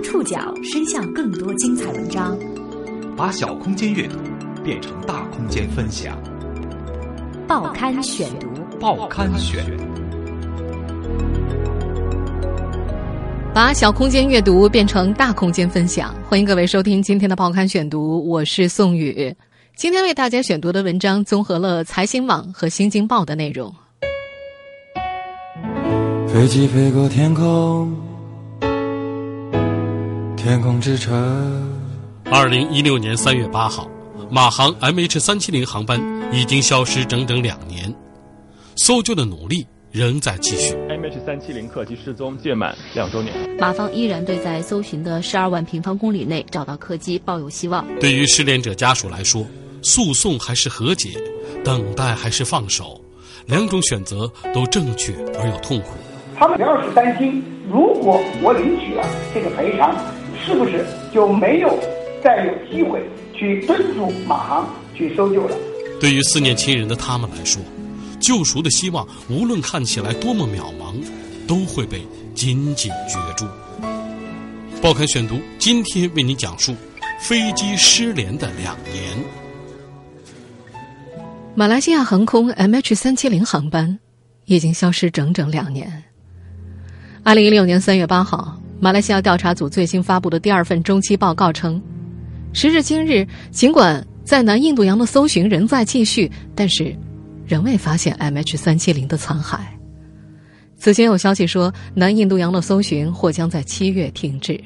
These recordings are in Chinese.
将触角伸向更多精彩文章，把小空间阅读变成大空间分享。报刊选读，报刊选，把小空间阅读变成大空间分享。欢迎各位收听今天的报刊选读，我是宋宇。今天为大家选读的文章综合了财新网和新京报的内容。飞机飞过天空。天空之城。二零一六年三月八号，马航 MH 三七零航班已经消失整整两年，搜救的努力仍在继续。MH 三七零客机失踪届满两周年，马方依然对在搜寻的十二万平方公里内找到客机抱有希望。对于失联者家属来说，诉讼还是和解，等待还是放手，两种选择都正确而又痛苦。他们主要是担心，如果我领取了这个赔偿。是不是就没有再有机会去敦促马航去搜救了？对于思念亲人的他们来说，救赎的希望无论看起来多么渺茫，都会被紧紧攫住。报刊选读今天为您讲述飞机失联的两年。马来西亚航空 MH 三七零航班已经消失整整两年。二零一六年三月八号。马来西亚调查组最新发布的第二份中期报告称，时至今日，尽管在南印度洋的搜寻仍在继续，但是仍未发现 MH 三七零的残骸。此前有消息说，南印度洋的搜寻或将在七月停止。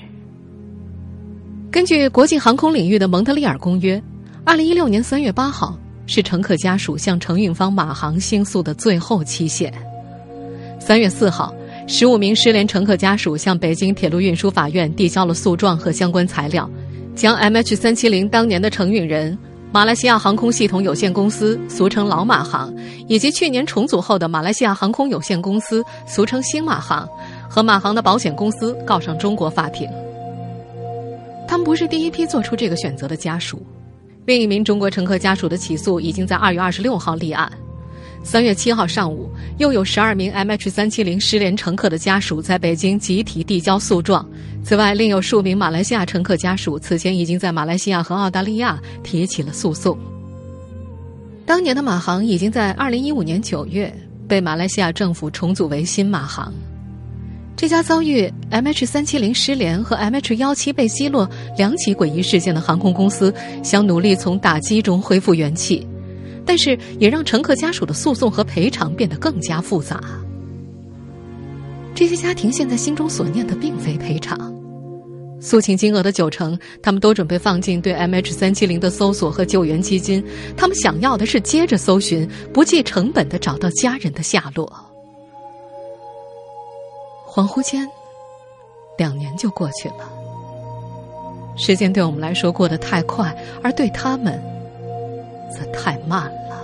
根据国际航空领域的蒙特利尔公约，二零一六年三月八号是乘客家属向承运方马航兴诉的最后期限。三月四号。十五名失联乘客家属向北京铁路运输法院递交了诉状和相关材料，将 MH 三七零当年的承运人马来西亚航空系统有限公司（俗称老马航）以及去年重组后的马来西亚航空有限公司（俗称新马航）和马航的保险公司告上中国法庭。他们不是第一批做出这个选择的家属，另一名中国乘客家属的起诉已经在二月二十六号立案。三月七号上午，又有十二名 MH 三七零失联乘客的家属在北京集体递交诉状。此外，另有数名马来西亚乘客家属此前已经在马来西亚和澳大利亚提起了诉讼。当年的马航已经在二零一五年九月被马来西亚政府重组为新马航。这家遭遇 MH 三七零失联和 MH 幺七被击落两起诡异事件的航空公司，想努力从打击中恢复元气。但是，也让乘客家属的诉讼和赔偿变得更加复杂。这些家庭现在心中所念的并非赔偿，诉请金额的九成，他们都准备放进对 MH 三七零的搜索和救援基金。他们想要的是接着搜寻，不计成本的找到家人的下落。恍惚间，两年就过去了。时间对我们来说过得太快，而对他们。则太慢了。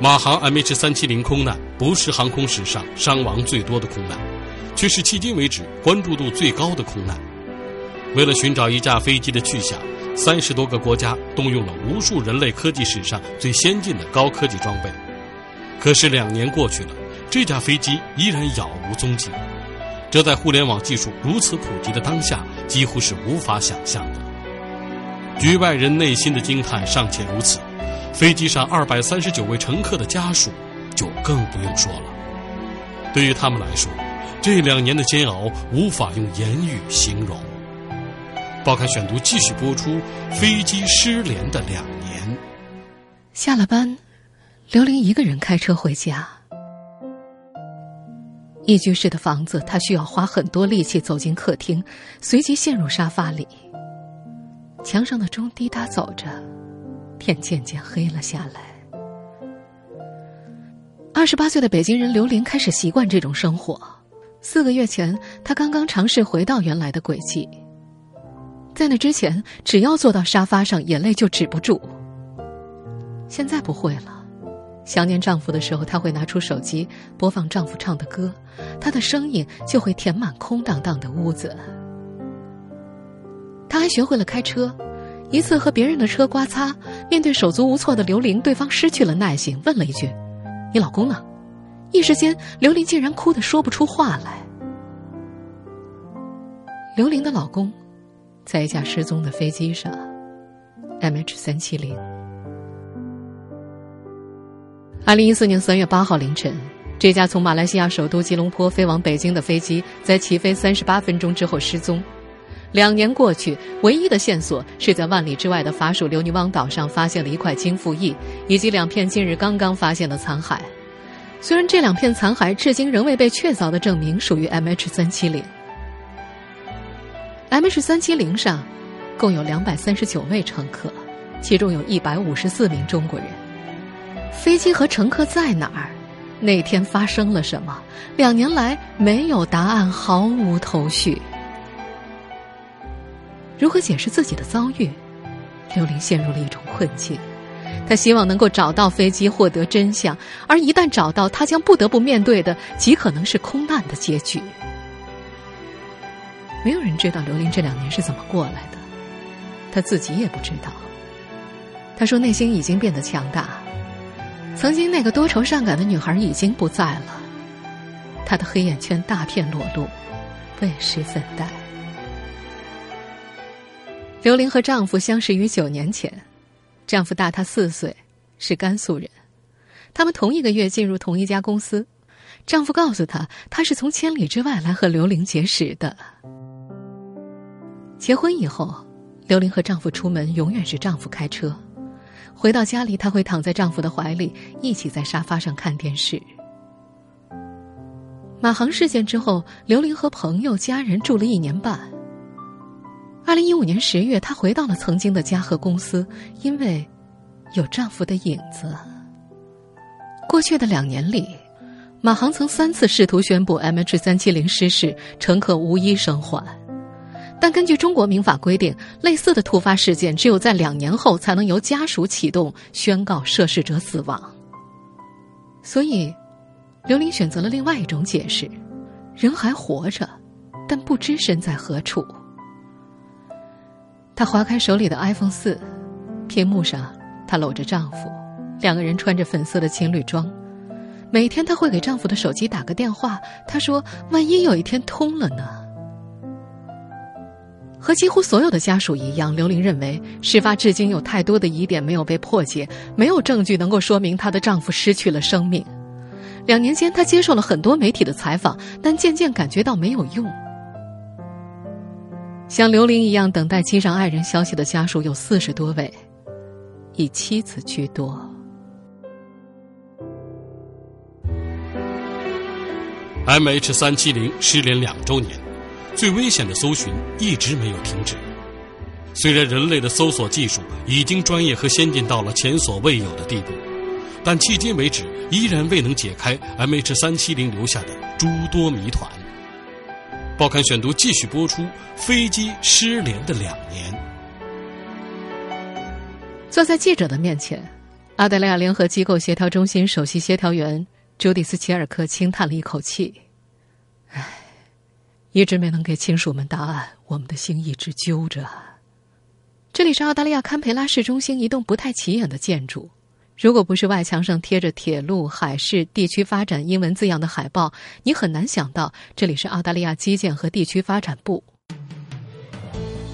马航 MH 三七零空难不是航空史上伤亡最多的空难，却是迄今为止关注度最高的空难。为了寻找一架飞机的去向，三十多个国家动用了无数人类科技史上最先进的高科技装备。可是两年过去了，这架飞机依然杳无踪迹。这在互联网技术如此普及的当下，几乎是无法想象的。局外人内心的惊叹尚且如此，飞机上二百三十九位乘客的家属就更不用说了。对于他们来说，这两年的煎熬无法用言语形容。报刊选读继续播出：飞机失联的两年。下了班，刘玲一个人开车回家。一居室的房子，她需要花很多力气走进客厅，随即陷入沙发里。墙上的钟滴答走着，天渐渐黑了下来。二十八岁的北京人刘玲开始习惯这种生活。四个月前，她刚刚尝试回到原来的轨迹。在那之前，只要坐到沙发上，眼泪就止不住。现在不会了。想念丈夫的时候，她会拿出手机播放丈夫唱的歌，他的声音就会填满空荡荡的屋子。他还学会了开车，一次和别人的车刮擦，面对手足无措的刘玲，对方失去了耐心，问了一句：“你老公呢？”一时间，刘玲竟然哭得说不出话来。刘玲的老公，在一架失踪的飞机上，MH 三七零。二零一四年三月八号凌晨，这架从马来西亚首都吉隆坡飞往北京的飞机，在起飞三十八分钟之后失踪。两年过去，唯一的线索是在万里之外的法属留尼汪岛上发现了一块金复翼，以及两片近日刚刚发现的残骸。虽然这两片残骸至今仍未被确凿的证明属于 MH 三七零，MH 三七零上共有两百三十九位乘客，其中有一百五十四名中国人。飞机和乘客在哪儿？那天发生了什么？两年来没有答案，毫无头绪。如何解释自己的遭遇？刘玲陷入了一种困境。他希望能够找到飞机，获得真相。而一旦找到，他将不得不面对的极可能是空难的结局。没有人知道刘玲这两年是怎么过来的，他自己也不知道。他说：“内心已经变得强大。曾经那个多愁善感的女孩已经不在了，她的黑眼圈大片裸露，未施粉黛。”刘玲和丈夫相识于九年前，丈夫大她四岁，是甘肃人。他们同一个月进入同一家公司。丈夫告诉她，他是从千里之外来和刘玲结识的。结婚以后，刘玲和丈夫出门永远是丈夫开车。回到家里，她会躺在丈夫的怀里，一起在沙发上看电视。马航事件之后，刘玲和朋友、家人住了一年半。二零一五年十月，她回到了曾经的嘉禾公司，因为有丈夫的影子。过去的两年里，马航曾三次试图宣布 MH 三七零失事，乘客无一生还。但根据中国民法规定，类似的突发事件只有在两年后才能由家属启动宣告涉事者死亡。所以，刘玲选择了另外一种解释：人还活着，但不知身在何处。她划开手里的 iPhone 四，屏幕上她搂着丈夫，两个人穿着粉色的情侣装。每天她会给丈夫的手机打个电话，她说：“万一有一天通了呢？”和几乎所有的家属一样，刘玲认为事发至今有太多的疑点没有被破解，没有证据能够说明她的丈夫失去了生命。两年间，她接受了很多媒体的采访，但渐渐感觉到没有用。像刘玲一样等待机上爱人消息的家属有四十多位，以妻子居多。MH 三七零失联两周年，最危险的搜寻一直没有停止。虽然人类的搜索技术已经专业和先进到了前所未有的地步，但迄今为止依然未能解开 MH 三七零留下的诸多谜团。报刊选读继续播出：飞机失联的两年。坐在记者的面前，澳大利亚联合机构协调中心首席协调员朱迪斯·齐尔克轻叹了一口气：“唉，一直没能给亲属们答案，我们的心一直揪着。”这里是澳大利亚堪培拉市中心一栋不太起眼的建筑。如果不是外墙上贴着“铁路、海事、地区发展”英文字样的海报，你很难想到这里是澳大利亚基建和地区发展部。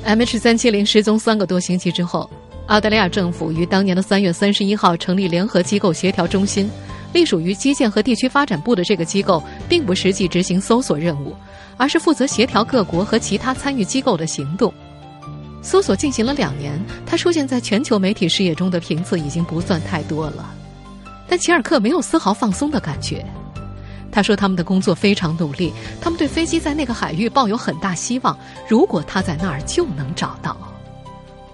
MH 三七零失踪三个多星期之后，澳大利亚政府于当年的三月三十一号成立联合机构协调中心，隶属于基建和地区发展部的这个机构，并不实际执行搜索任务，而是负责协调各国和其他参与机构的行动。搜索进行了两年，他出现在全球媒体视野中的频次已经不算太多了。但齐尔克没有丝毫放松的感觉。他说：“他们的工作非常努力，他们对飞机在那个海域抱有很大希望。如果他在那儿，就能找到。”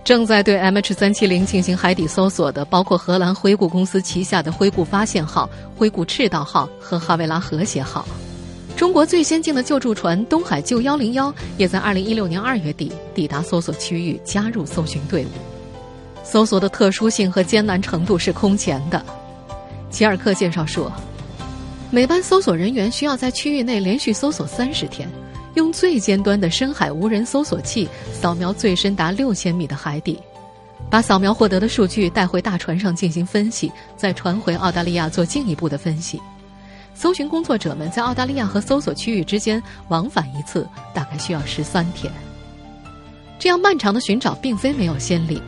正在对 MH 三七零进行海底搜索的，包括荷兰灰谷公司旗下的灰谷发现号、灰谷赤道号和哈维拉和谐号。中国最先进的救助船“东海救幺零幺”也在二零一六年二月底抵达搜索区域，加入搜寻队伍。搜索的特殊性和艰难程度是空前的。吉尔克介绍说，每班搜索人员需要在区域内连续搜索三十天，用最尖端的深海无人搜索器扫描最深达六千米的海底，把扫描获得的数据带回大船上进行分析，再传回澳大利亚做进一步的分析。搜寻工作者们在澳大利亚和搜索区域之间往返一次，大概需要十三天。这样漫长的寻找并非没有先例。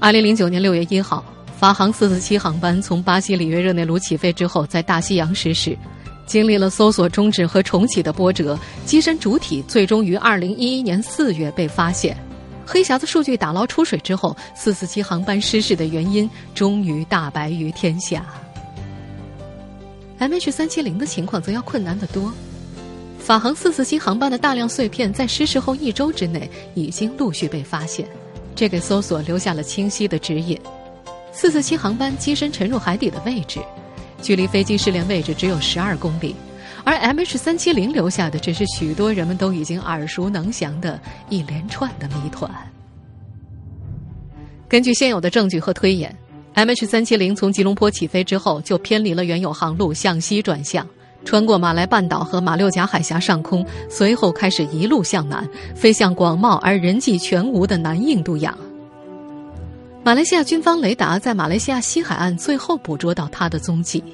二零零九年六月一号，法航四四七航班从巴西里约热内卢起飞之后，在大西洋失事，经历了搜索终止和重启的波折，机身主体最终于二零一一年四月被发现。黑匣子数据打捞出水之后，四四七航班失事的原因终于大白于天下。MH 三七零的情况则要困难得多。法航四四七航班的大量碎片在失事后一周之内已经陆续被发现，这给搜索留下了清晰的指引。四四七航班机身沉入海底的位置，距离飞机失联位置只有十二公里。而 MH 三七零留下的只是许多人们都已经耳熟能详的一连串的谜团。根据现有的证据和推演，MH 三七零从吉隆坡起飞之后就偏离了原有航路，向西转向，穿过马来半岛和马六甲海峡上空，随后开始一路向南，飞向广袤而人迹全无的南印度洋。马来西亚军方雷达在马来西亚西海岸最后捕捉到它的踪迹。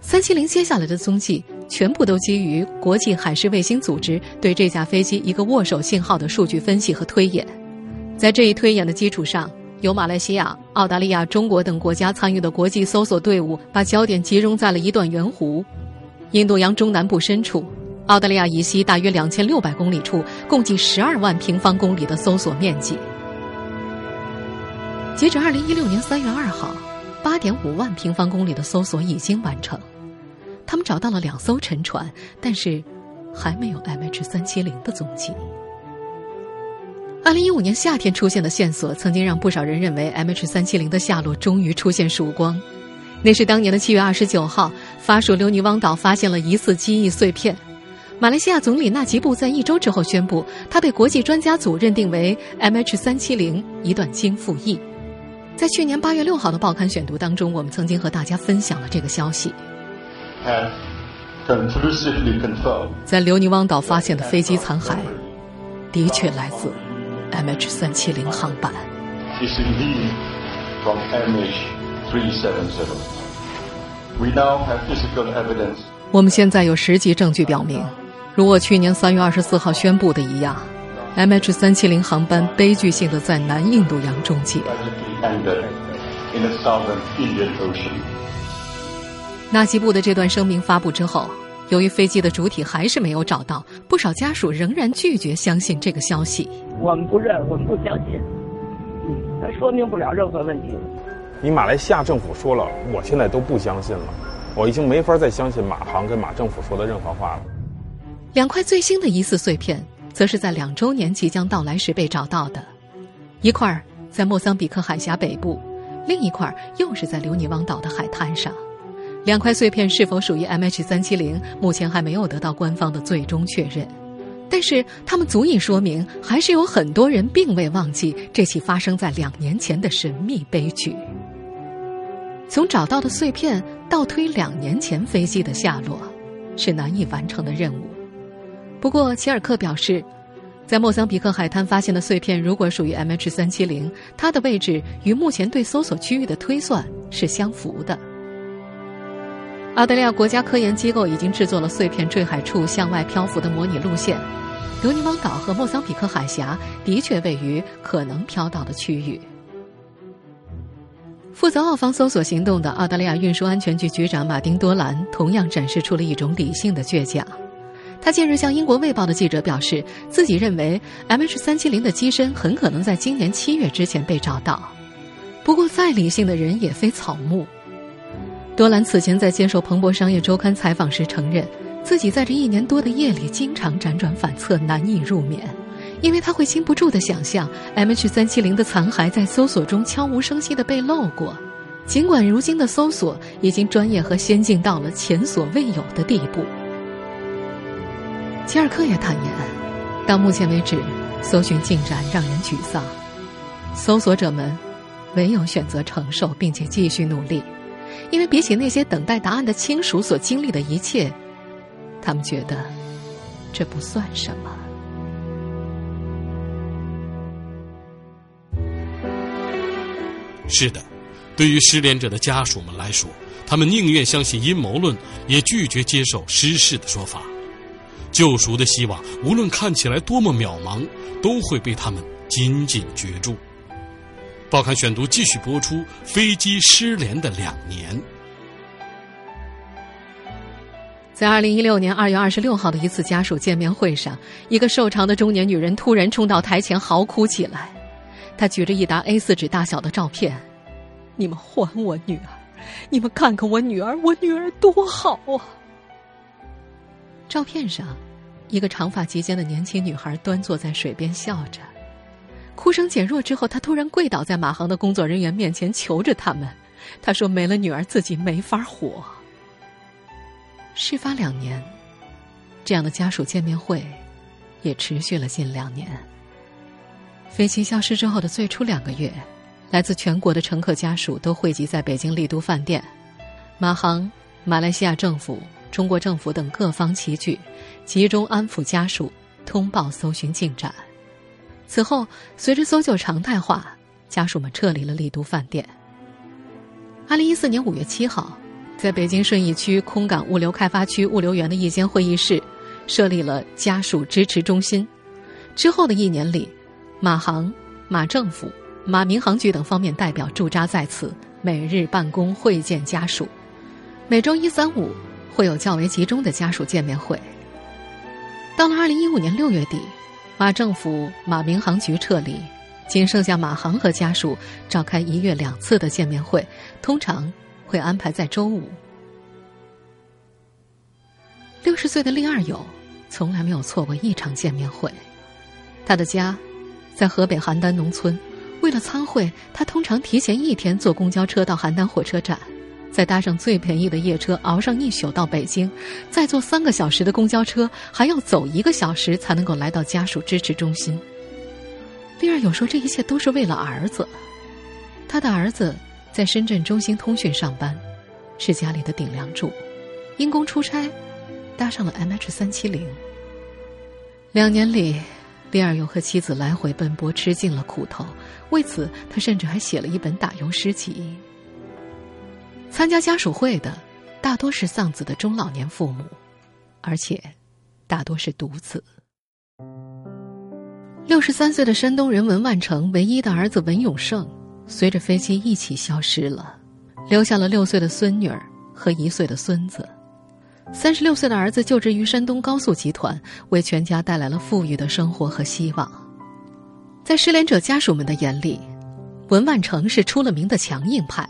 三七零接下来的踪迹全部都基于国际海事卫星组织对这架飞机一个握手信号的数据分析和推演，在这一推演的基础上，由马来西亚、澳大利亚、中国等国家参与的国际搜索队伍把焦点集中在了一段圆弧——印度洋中南部深处，澳大利亚以西大约两千六百公里处，共计十二万平方公里的搜索面积。截止二零一六年三月二号，八点五万平方公里的搜索已经完成。他们找到了两艘沉船，但是还没有 MH 三七零的踪迹。二零一五年夏天出现的线索，曾经让不少人认为 MH 三七零的下落终于出现曙光。那是当年的七月二十九号，法属留尼汪岛发现了疑似机翼碎片。马来西亚总理纳吉布在一周之后宣布，他被国际专家组认定为 MH 三七零一段经复翼。在去年八月六号的报刊选读当中，我们曾经和大家分享了这个消息。在留尼汪岛发现的飞机残骸，的确来自 MH 三七零航班。我们现在有实际证据表明，如我去年三月二十四号宣布的一样，MH 三七零航班悲剧性的在南印度洋终结。纳吉布的这段声明发布之后，由于飞机的主体还是没有找到，不少家属仍然拒绝相信这个消息。我们不认，我们不相信，嗯，它说明不了任何问题。你马来西亚政府说了，我现在都不相信了，我已经没法再相信马航跟马政府说的任何话了。两块最新的疑似碎片，则是在两周年即将到来时被找到的，一块在莫桑比克海峡北部，另一块又是在留尼汪岛的海滩上。两块碎片是否属于 MH 三七零，目前还没有得到官方的最终确认，但是它们足以说明，还是有很多人并未忘记这起发生在两年前的神秘悲剧。从找到的碎片倒推两年前飞机的下落，是难以完成的任务。不过，齐尔克表示，在莫桑比克海滩发现的碎片如果属于 MH 三七零，它的位置与目前对搜索区域的推算是相符的。澳大利亚国家科研机构已经制作了碎片坠海处向外漂浮的模拟路线，德尼汪岛和莫桑比克海峡的确位于可能飘到的区域。负责澳方搜索行动的澳大利亚运输安全局局长马丁·多兰同样展示出了一种理性的倔强。他近日向英国《卫报》的记者表示，自己认为 MH370 的机身很可能在今年七月之前被找到。不过，再理性的人也非草木。多兰此前在接受《彭博商业周刊》采访时承认，自己在这一年多的夜里经常辗转反侧，难以入眠，因为他会禁不住的想象 MH370 的残骸在搜索中悄无声息的被漏过。尽管如今的搜索已经专业和先进到了前所未有的地步，吉尔克也坦言，到目前为止，搜寻进展让人沮丧，搜索者们唯有选择承受，并且继续努力。因为比起那些等待答案的亲属所经历的一切，他们觉得这不算什么。是的，对于失联者的家属们来说，他们宁愿相信阴谋论，也拒绝接受失事的说法。救赎的希望，无论看起来多么渺茫，都会被他们紧紧攫住。报刊选读继续播出：飞机失联的两年。在二零一六年二月二十六号的一次家属见面会上，一个瘦长的中年女人突然冲到台前嚎哭起来。她举着一沓 A 四纸大小的照片：“你们还我女儿！你们看看我女儿，我女儿多好啊！”照片上，一个长发及肩的年轻女孩端坐在水边笑着，哭声减弱之后，他突然跪倒在马航的工作人员面前，求着他们。他说：“没了女儿，自己没法活。”事发两年，这样的家属见面会也持续了近两年。飞机消失之后的最初两个月，来自全国的乘客家属都汇集在北京丽都饭店，马航、马来西亚政府。中国政府等各方齐聚，集中安抚家属，通报搜寻进展。此后，随着搜救常态化，家属们撤离了丽都饭店。二零一四年五月七号，在北京顺义区空港物流开发区物流园的一间会议室，设立了家属支持中心。之后的一年里，马航、马政府、马民航局等方面代表驻扎在此，每日办公会见家属。每周一、三、五。会有较为集中的家属见面会。到了二零一五年六月底，马政府、马民航局撤离，仅剩下马航和家属召开一月两次的见面会，通常会安排在周五。六十岁的厉二友从来没有错过一场见面会。他的家在河北邯郸农村，为了参会，他通常提前一天坐公交车到邯郸火车站。再搭上最便宜的夜车，熬上一宿到北京，再坐三个小时的公交车，还要走一个小时才能够来到家属支持中心。丽儿有说这一切都是为了儿子，他的儿子在深圳中兴通讯上班，是家里的顶梁柱，因公出差，搭上了 MH 三七零。两年里，丽儿又和妻子来回奔波，吃尽了苦头，为此他甚至还写了一本打油诗集。参加家属会的大多是丧子的中老年父母，而且大多是独子。六十三岁的山东人文万成唯一的儿子文永胜，随着飞机一起消失了，留下了六岁的孙女儿和一岁的孙子。三十六岁的儿子就职于山东高速集团，为全家带来了富裕的生活和希望。在失联者家属们的眼里，文万成是出了名的强硬派。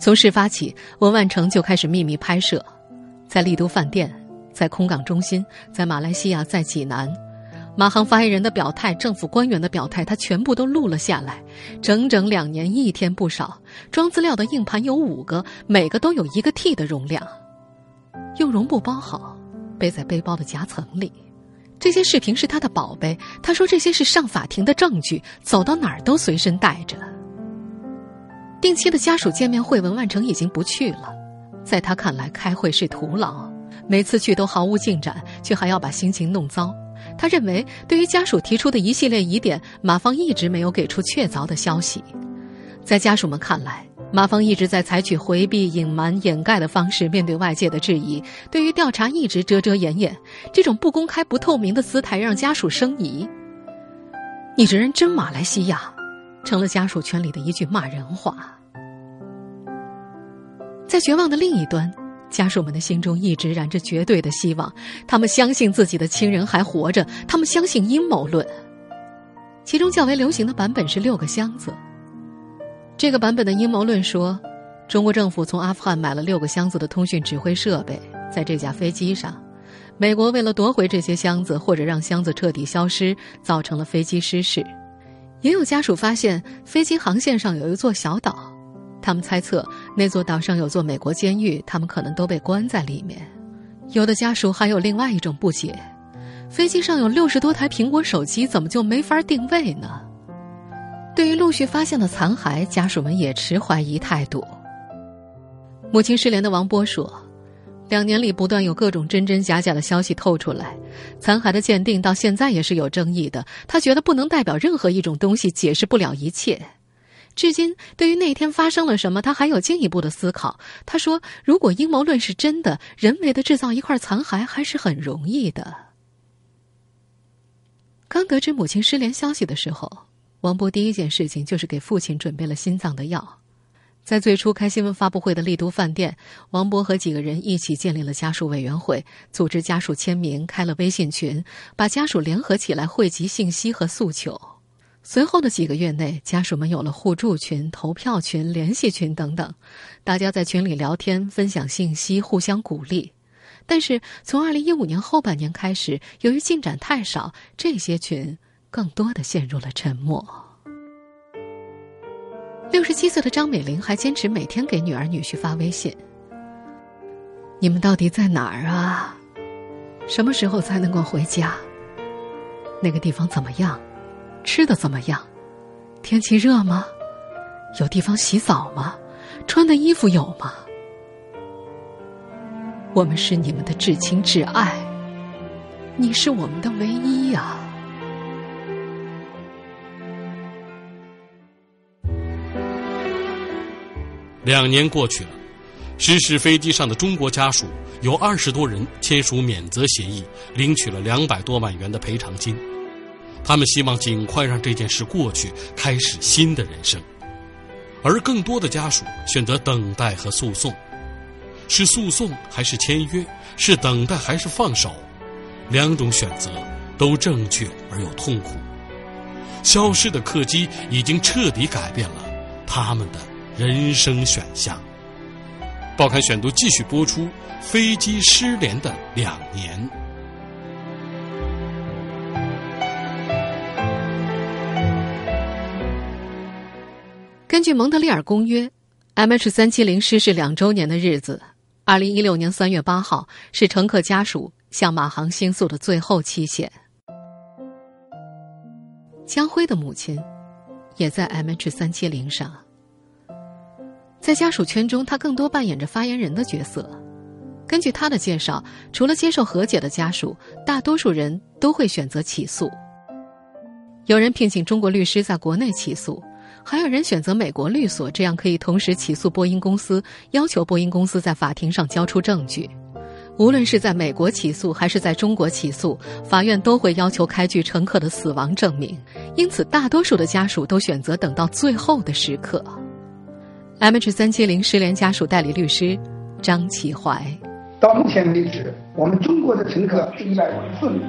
从事发起，文万成就开始秘密拍摄，在丽都饭店，在空港中心，在马来西亚，在济南，马航发言人的表态，政府官员的表态，他全部都录了下来。整整两年，一天不少。装资料的硬盘有五个，每个都有一个 T 的容量，用绒布包好，背在背包的夹层里。这些视频是他的宝贝，他说这些是上法庭的证据，走到哪儿都随身带着。定期的家属见面会，文万成已经不去了。在他看来，开会是徒劳，每次去都毫无进展，却还要把心情弄糟。他认为，对于家属提出的一系列疑点，马方一直没有给出确凿的消息。在家属们看来，马方一直在采取回避、隐瞒、掩盖的方式面对外界的质疑，对于调查一直遮遮掩掩。这种不公开、不透明的姿态让家属生疑。你这人真马来西亚。成了家属圈里的一句骂人话。在绝望的另一端，家属们的心中一直燃着绝对的希望。他们相信自己的亲人还活着，他们相信阴谋论。其中较为流行的版本是六个箱子。这个版本的阴谋论说，中国政府从阿富汗买了六个箱子的通讯指挥设备，在这架飞机上，美国为了夺回这些箱子，或者让箱子彻底消失，造成了飞机失事。也有家属发现飞机航线上有一座小岛，他们猜测那座岛上有座美国监狱，他们可能都被关在里面。有的家属还有另外一种不解：飞机上有六十多台苹果手机，怎么就没法定位呢？对于陆续发现的残骸，家属们也持怀疑态度。母亲失联的王波说。两年里，不断有各种真真假假的消息透出来，残骸的鉴定到现在也是有争议的。他觉得不能代表任何一种东西解释不了一切。至今，对于那天发生了什么，他还有进一步的思考。他说：“如果阴谋论是真的，人为的制造一块残骸还是很容易的。”刚得知母亲失联消息的时候，王波第一件事情就是给父亲准备了心脏的药。在最初开新闻发布会的丽都饭店，王波和几个人一起建立了家属委员会，组织家属签名，开了微信群，把家属联合起来汇集信息和诉求。随后的几个月内，家属们有了互助群、投票群、联系群等等，大家在群里聊天、分享信息、互相鼓励。但是，从二零一五年后半年开始，由于进展太少，这些群更多的陷入了沉默。六十七岁的张美玲还坚持每天给女儿女婿发微信：“你们到底在哪儿啊？什么时候才能够回家？那个地方怎么样？吃的怎么样？天气热吗？有地方洗澡吗？穿的衣服有吗？”我们是你们的至亲至爱，你是我们的唯一呀！两年过去了，失事飞机上的中国家属有二十多人签署免责协议，领取了两百多万元的赔偿金。他们希望尽快让这件事过去，开始新的人生。而更多的家属选择等待和诉讼。是诉讼还是签约？是等待还是放手？两种选择都正确而又痛苦。消失的客机已经彻底改变了他们的人生选项。报刊选读继续播出：飞机失联的两年。根据蒙特利尔公约，MH 三七零失事两周年的日子。二零一六年三月八号是乘客家属向马航倾诉的最后期限。江辉的母亲也在 MH 三七零上，在家属圈中，他更多扮演着发言人的角色。根据他的介绍，除了接受和解的家属，大多数人都会选择起诉。有人聘请中国律师在国内起诉。还有人选择美国律所，这样可以同时起诉波音公司，要求波音公司在法庭上交出证据。无论是在美国起诉还是在中国起诉，法院都会要求开具乘客的死亡证明。因此，大多数的家属都选择等到最后的时刻。MH 三七零失联家属代理律师张启怀，到目前为止，我们中国的乘客是一百五十四名，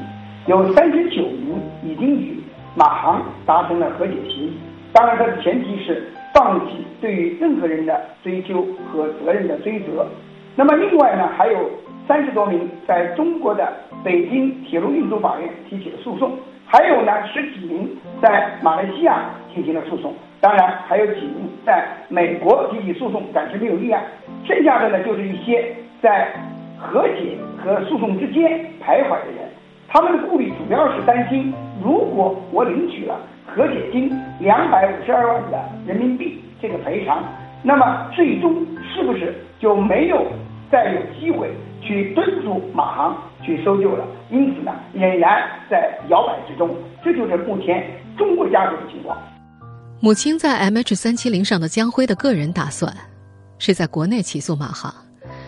有三十九名已经与马航达成了和解协议。当然，它的前提是放弃对于任何人的追究和责任的追责。那么，另外呢，还有三十多名在中国的北京铁路运输法院提起了诉讼，还有呢十几名在马来西亚进行了诉讼。当然，还有几名在美国提起诉讼，暂时没有立案。剩下的呢，就是一些在和解和诉讼之间徘徊的人，他们的顾虑主要是担心，如果我领取了。和解金两百五十二万的人民币这个赔偿，那么最终是不是就没有再有机会去敦促马航去搜救了？因此呢，仍然在摇摆之中。这就是目前中国家属的情况。母亲在 MH 三七零上的江辉的个人打算，是在国内起诉马航，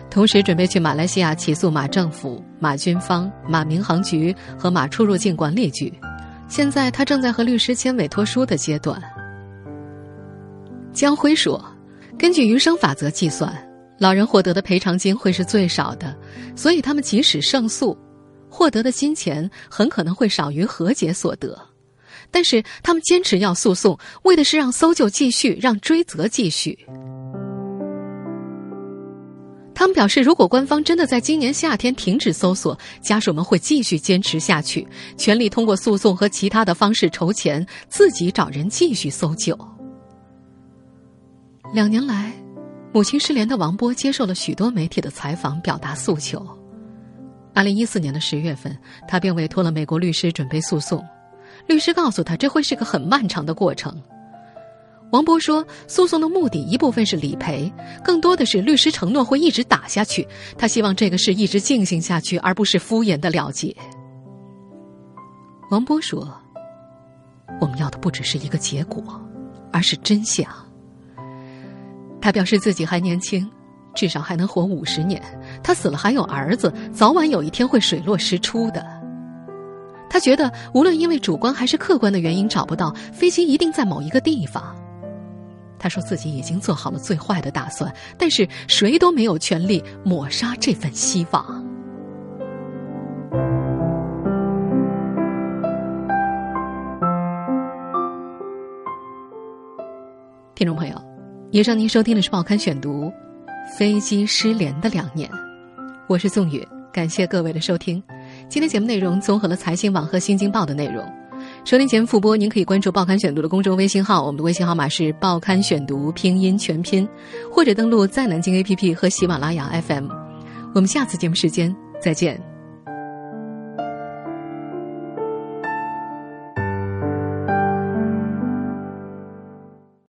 同时准备去马来西亚起诉马政府、马军方、马民航局和马出入境管理局。现在他正在和律师签委托书的阶段。江辉说：“根据余生法则计算，老人获得的赔偿金会是最少的，所以他们即使胜诉，获得的金钱很可能会少于和解所得。但是他们坚持要诉讼，为的是让搜救继续，让追责继续。”他们表示，如果官方真的在今年夏天停止搜索，家属们会继续坚持下去，全力通过诉讼和其他的方式筹钱，自己找人继续搜救。两年来，母亲失联的王波接受了许多媒体的采访，表达诉求。二零一四年的十月份，他便委托了美国律师准备诉讼，律师告诉他，这会是个很漫长的过程。王波说：“诉讼的目的一部分是理赔，更多的是律师承诺会一直打下去。他希望这个事一直进行下去，而不是敷衍的了结。”王波说：“我们要的不只是一个结果，而是真相。”他表示自己还年轻，至少还能活五十年。他死了还有儿子，早晚有一天会水落石出的。他觉得，无论因为主观还是客观的原因找不到飞机，一定在某一个地方。他说自己已经做好了最坏的打算，但是谁都没有权利抹杀这份希望。听众朋友，以上您收听的是《报刊选读》，飞机失联的两年，我是宋宇，感谢各位的收听。今天节目内容综合了财新网和新京报的内容。收听前复播，您可以关注《报刊选读》的公众微信号，我们的微信号码是“报刊选读”拼音全拼，或者登录在南京 APP 和喜马拉雅 FM。我们下次节目时间再见。